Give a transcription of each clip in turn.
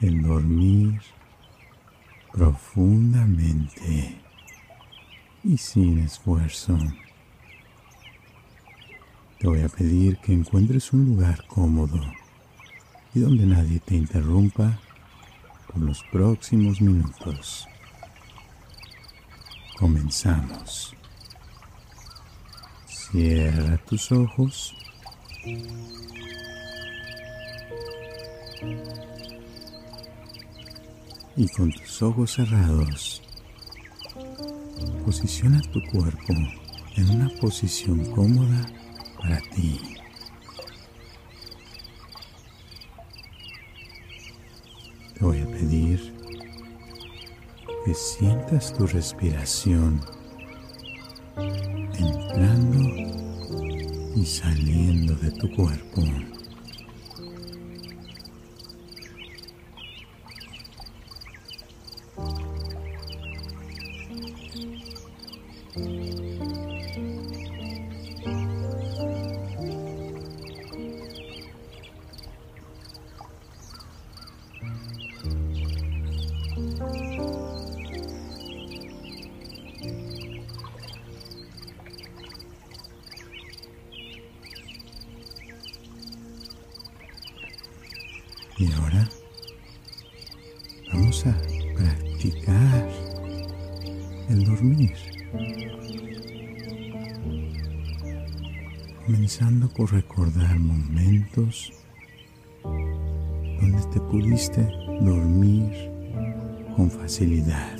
el dormir profundamente y sin esfuerzo. Te voy a pedir que encuentres un lugar cómodo y donde nadie te interrumpa por los próximos minutos. Comenzamos. Cierra tus ojos. Y con tus ojos cerrados, posiciona tu cuerpo en una posición cómoda para ti. Te voy a pedir que sientas tu respiración entrando y saliendo de tu cuerpo. Y ahora vamos a practicar el dormir. Comenzando por recordar momentos donde te pudiste dormir con facilidad.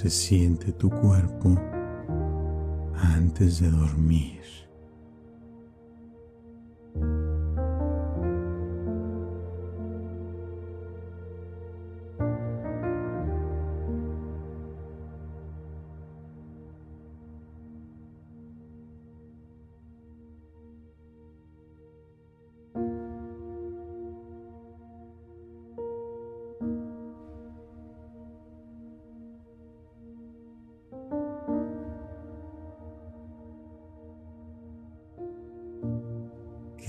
Se siente tu cuerpo antes de dormir.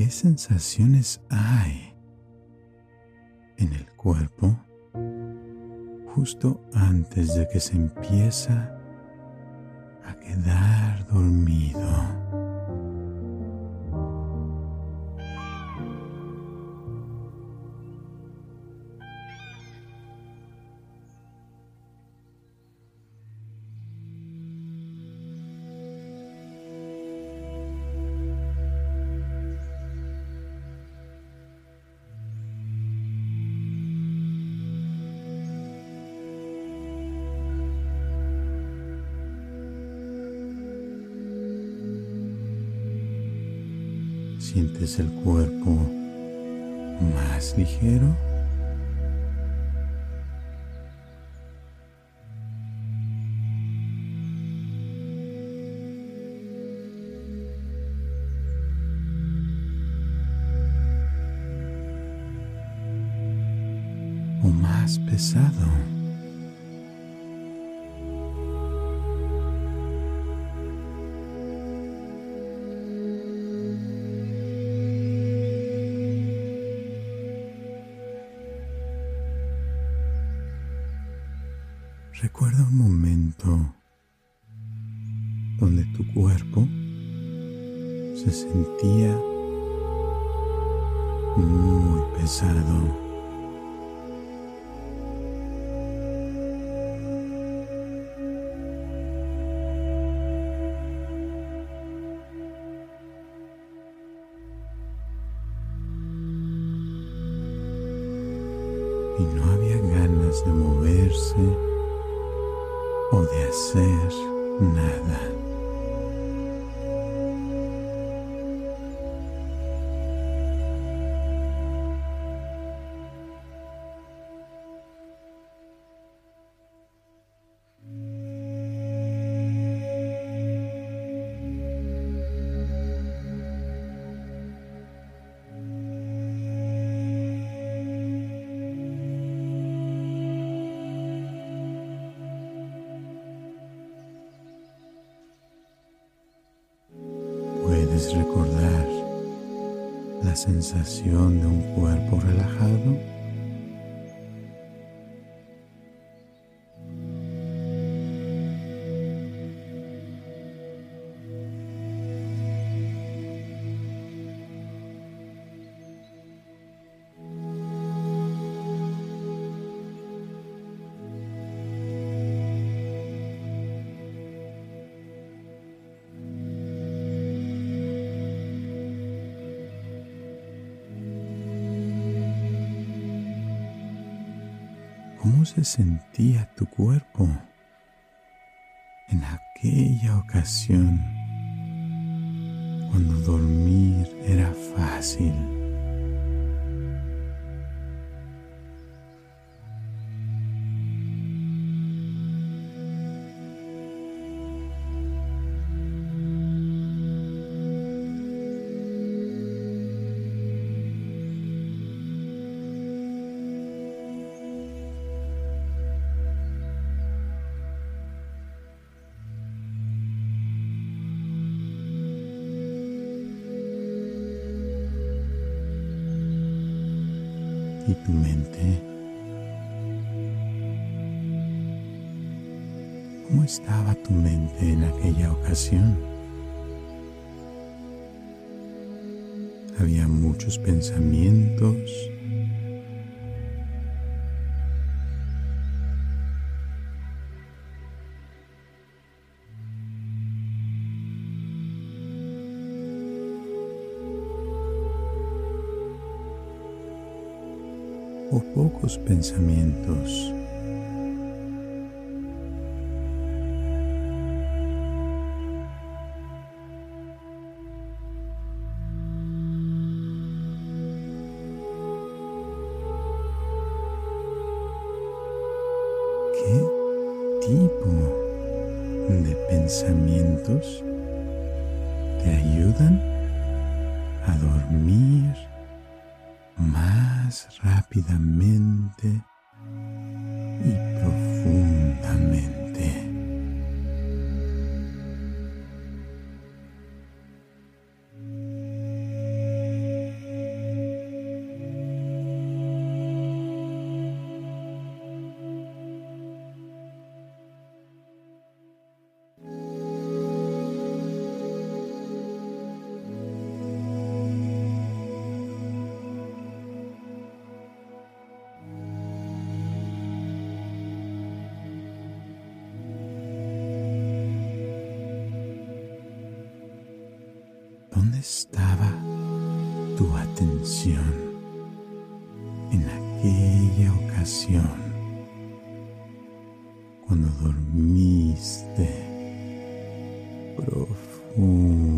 ¿Qué sensaciones hay en el cuerpo justo antes de que se empieza a quedar dormido? El cuerpo muy pesado. Sensación de un cuerpo relajado. Se sentía tu cuerpo en aquella ocasión cuando dormir era fácil? Y tu mente. ¿Cómo estaba tu mente en aquella ocasión? Había muchos pensamientos. Pocos pensamientos. Estaba tu atención en aquella ocasión cuando dormiste profundamente?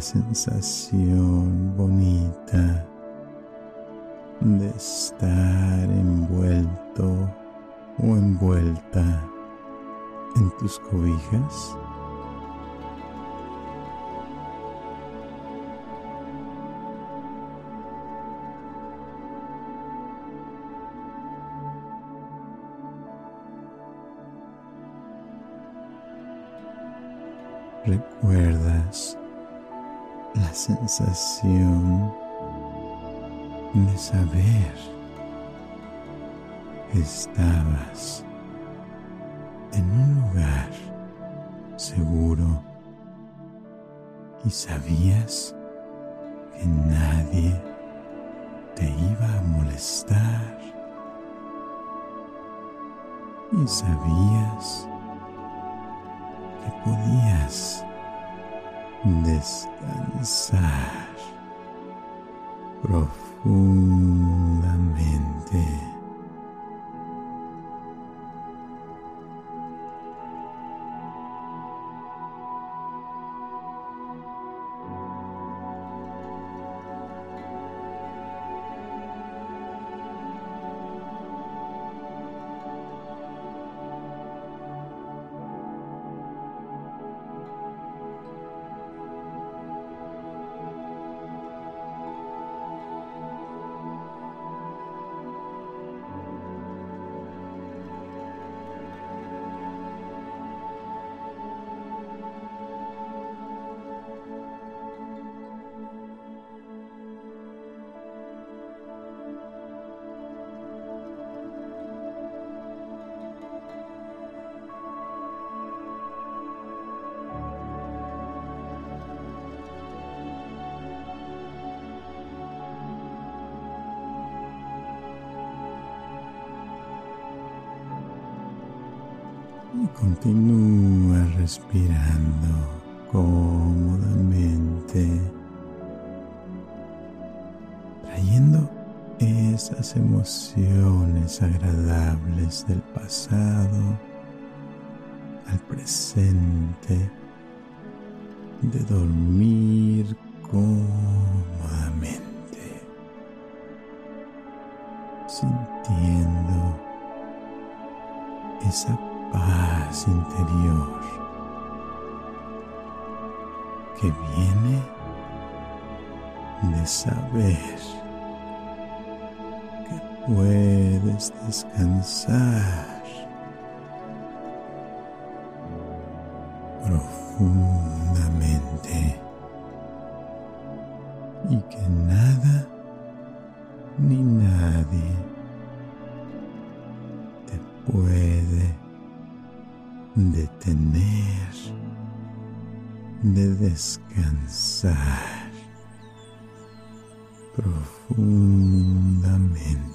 Sensación bonita de estar envuelto o envuelta en tus cobijas. Sensación de saber que estabas en un lugar seguro y sabías que nadie te iba a molestar y sabías que podías descansar profundamente. Emociones agradables del pasado al presente de dormir cómodamente, sintiendo esa paz interior que viene de saber puedes descansar profundamente y que nada ni nadie te puede detener, de descansar profundamente.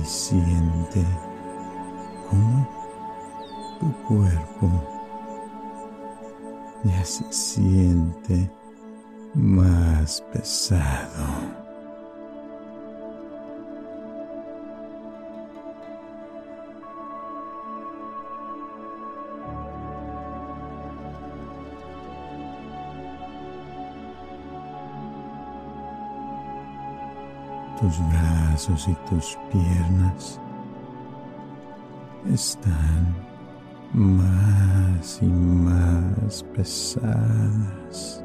Y siente cómo tu cuerpo ya se siente más pesado. tus brazos y tus piernas están más y más pesadas.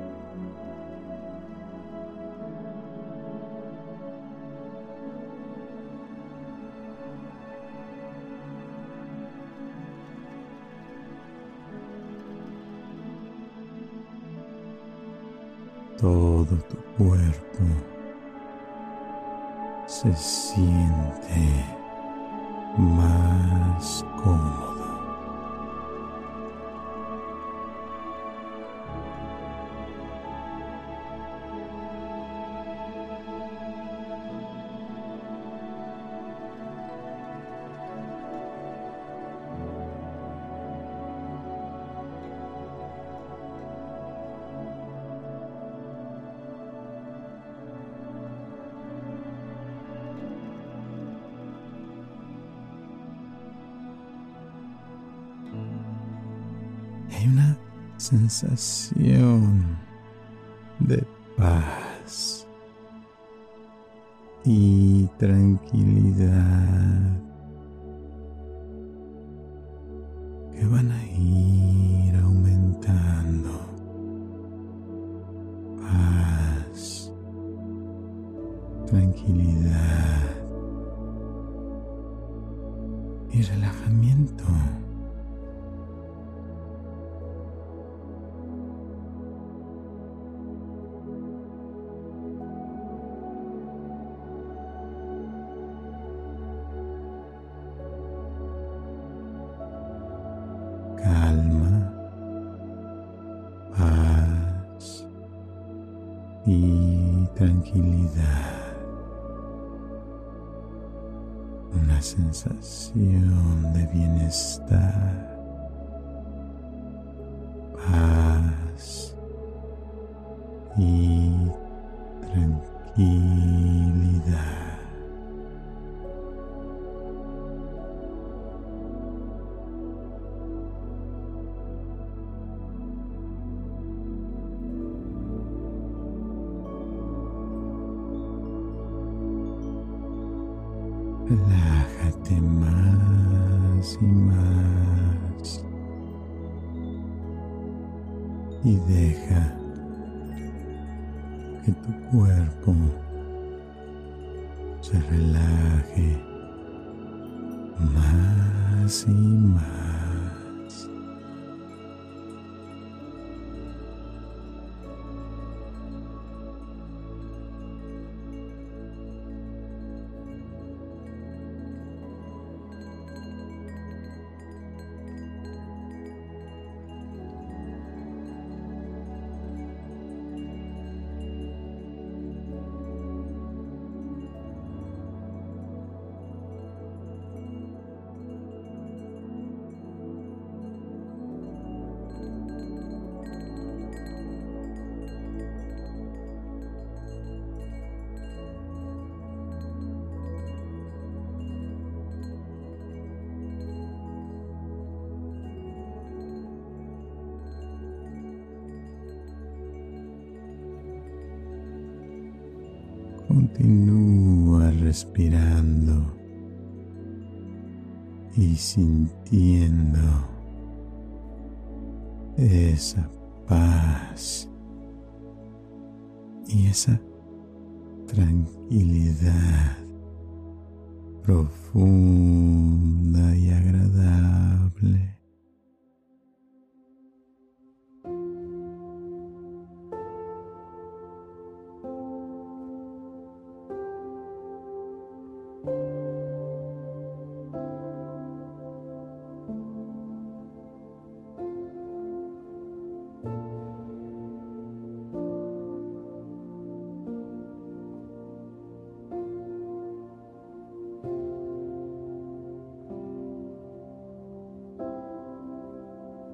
Sensación de paz y tranquilidad Relájate más y más y deja que tu cuerpo se relaje más y más.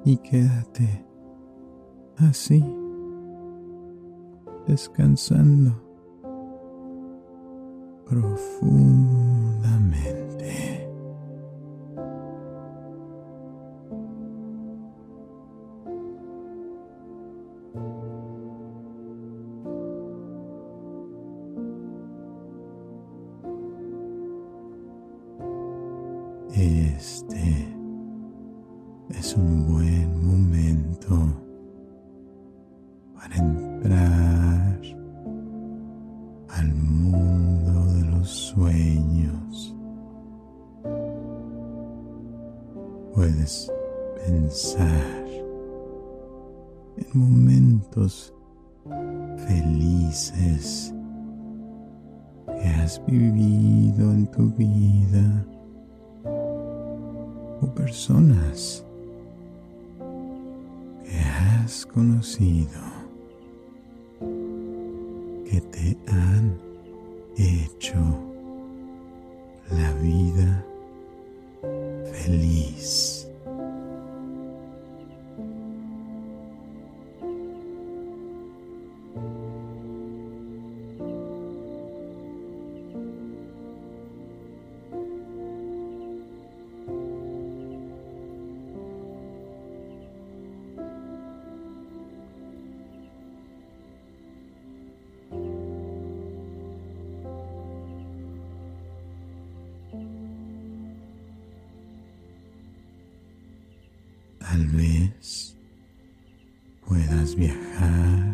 y quédate así, descansando profundamente. Tal vez puedas viajar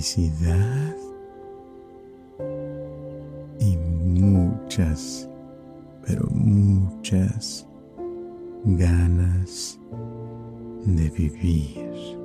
felicidad y muchas, pero muchas ganas de vivir.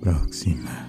Próxima.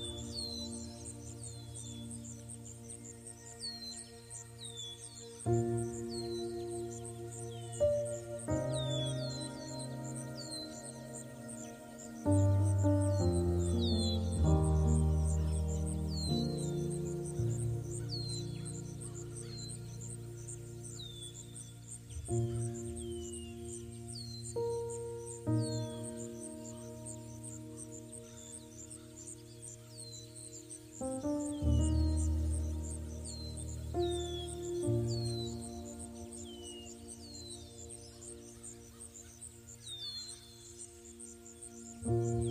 oh you.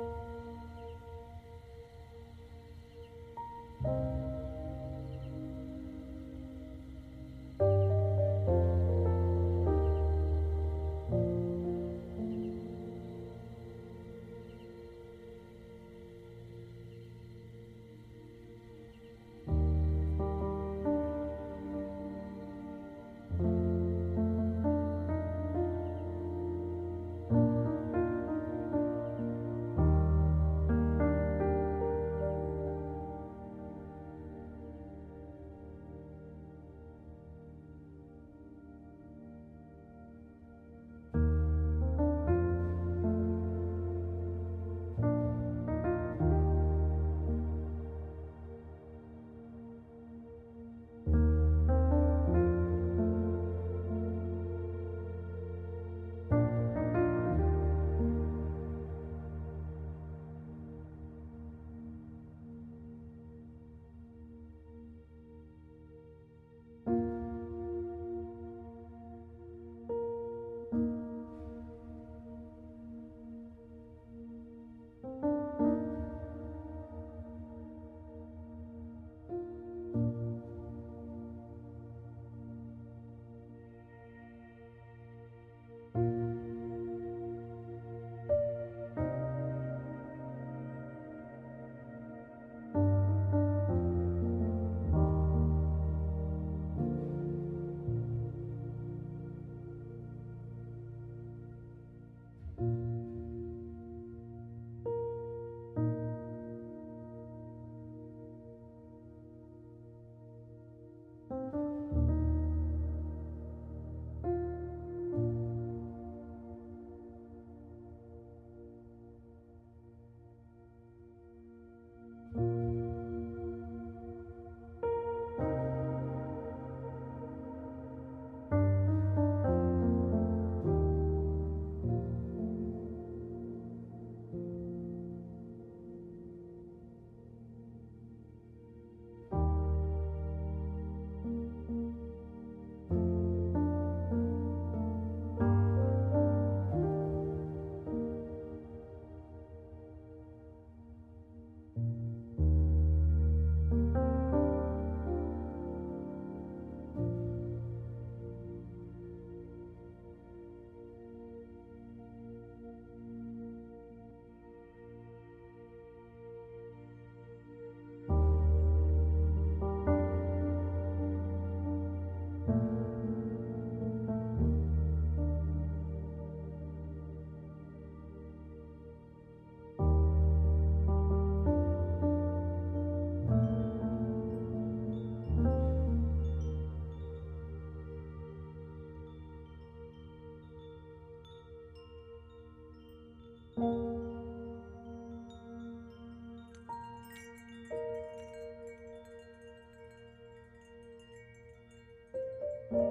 thank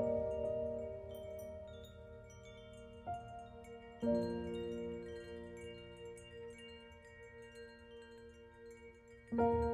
you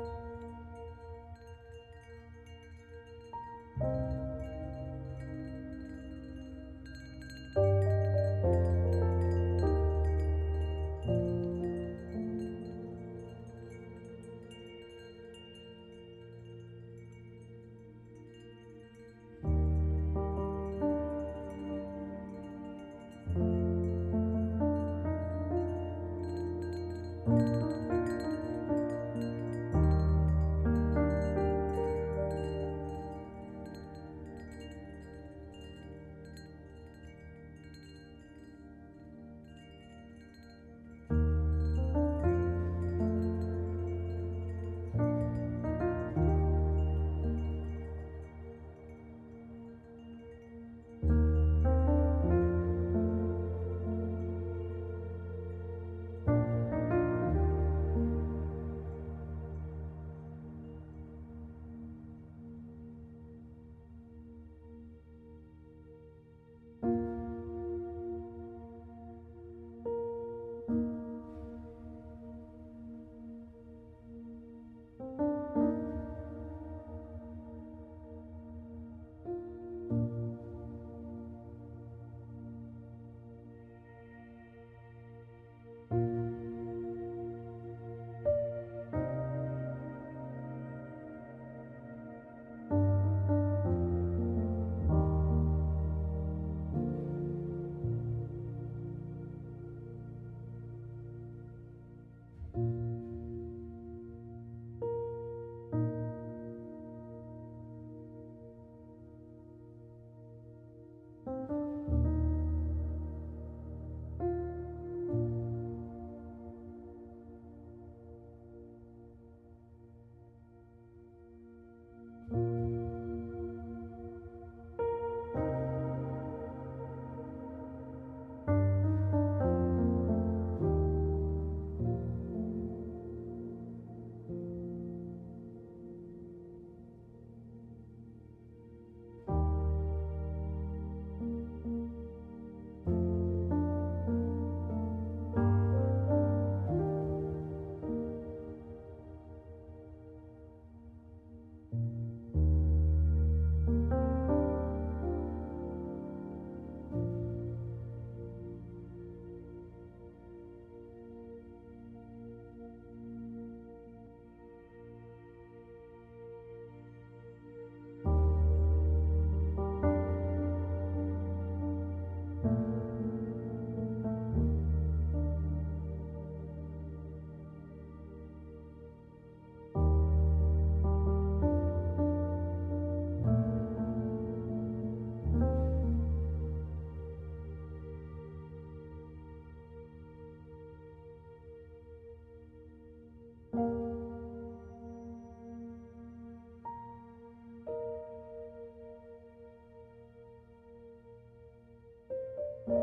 Thank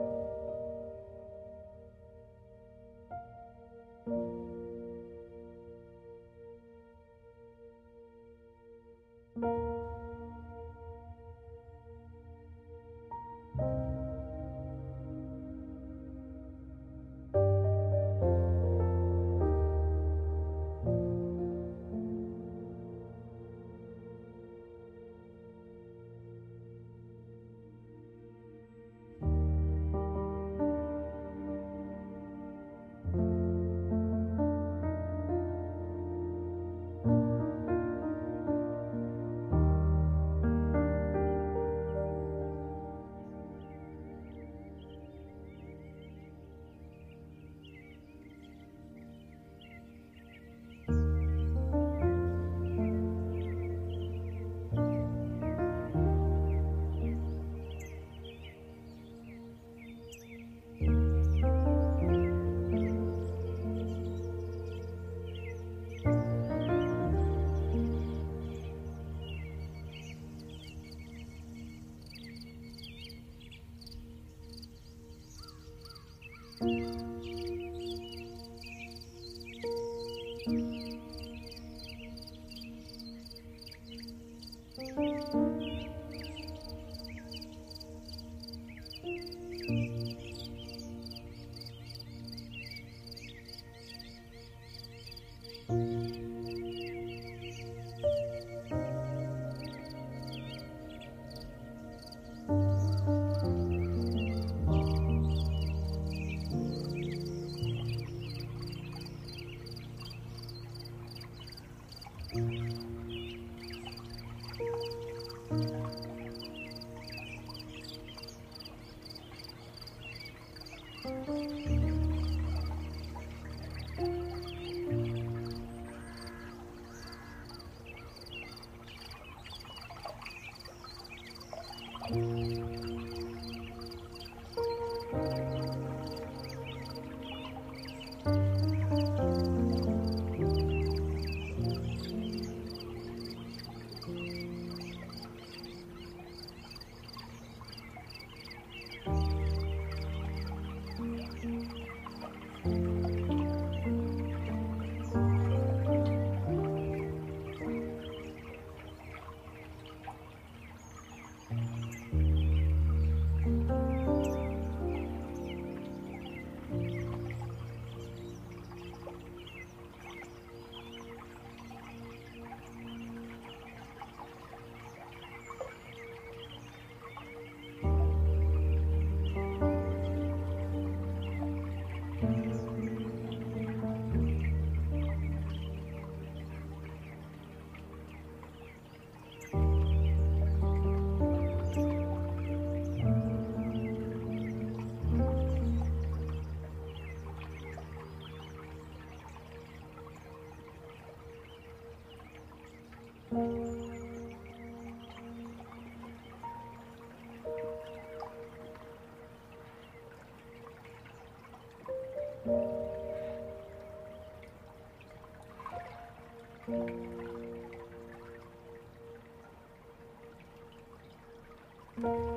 you. thank you